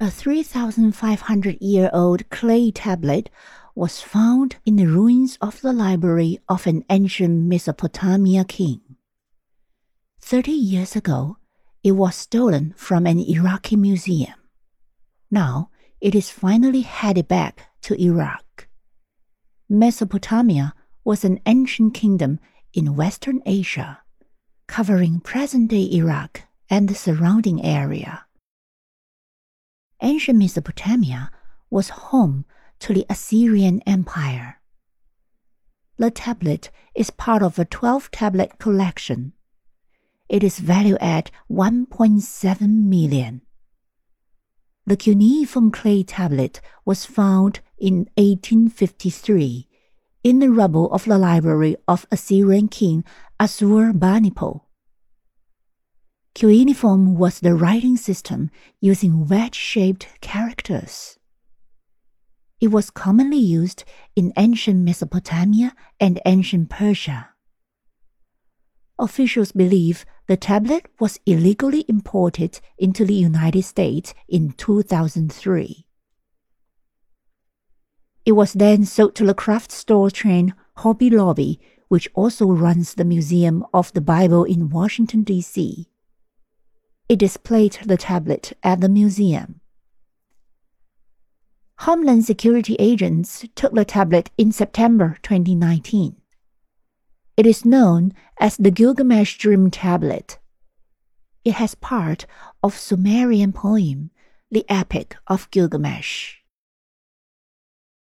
A 3,500 year old clay tablet was found in the ruins of the library of an ancient Mesopotamia king. Thirty years ago, it was stolen from an Iraqi museum. Now, it is finally headed back to Iraq. Mesopotamia was an ancient kingdom in Western Asia, covering present day Iraq and the surrounding area. Ancient Mesopotamia was home to the Assyrian Empire. The tablet is part of a 12 tablet collection. It is valued at 1.7 million. The cuneiform clay tablet was found in 1853 in the rubble of the library of Assyrian king Assurbanipal. Cuneiform was the writing system using wedge-shaped characters. It was commonly used in ancient Mesopotamia and ancient Persia. Officials believe the tablet was illegally imported into the United States in 2003. It was then sold to the craft store chain Hobby Lobby, which also runs the Museum of the Bible in Washington, D.C. It displayed the tablet at the museum. Homeland Security agents took the tablet in September 2019. It is known as the Gilgamesh Dream Tablet. It has part of Sumerian poem, the Epic of Gilgamesh.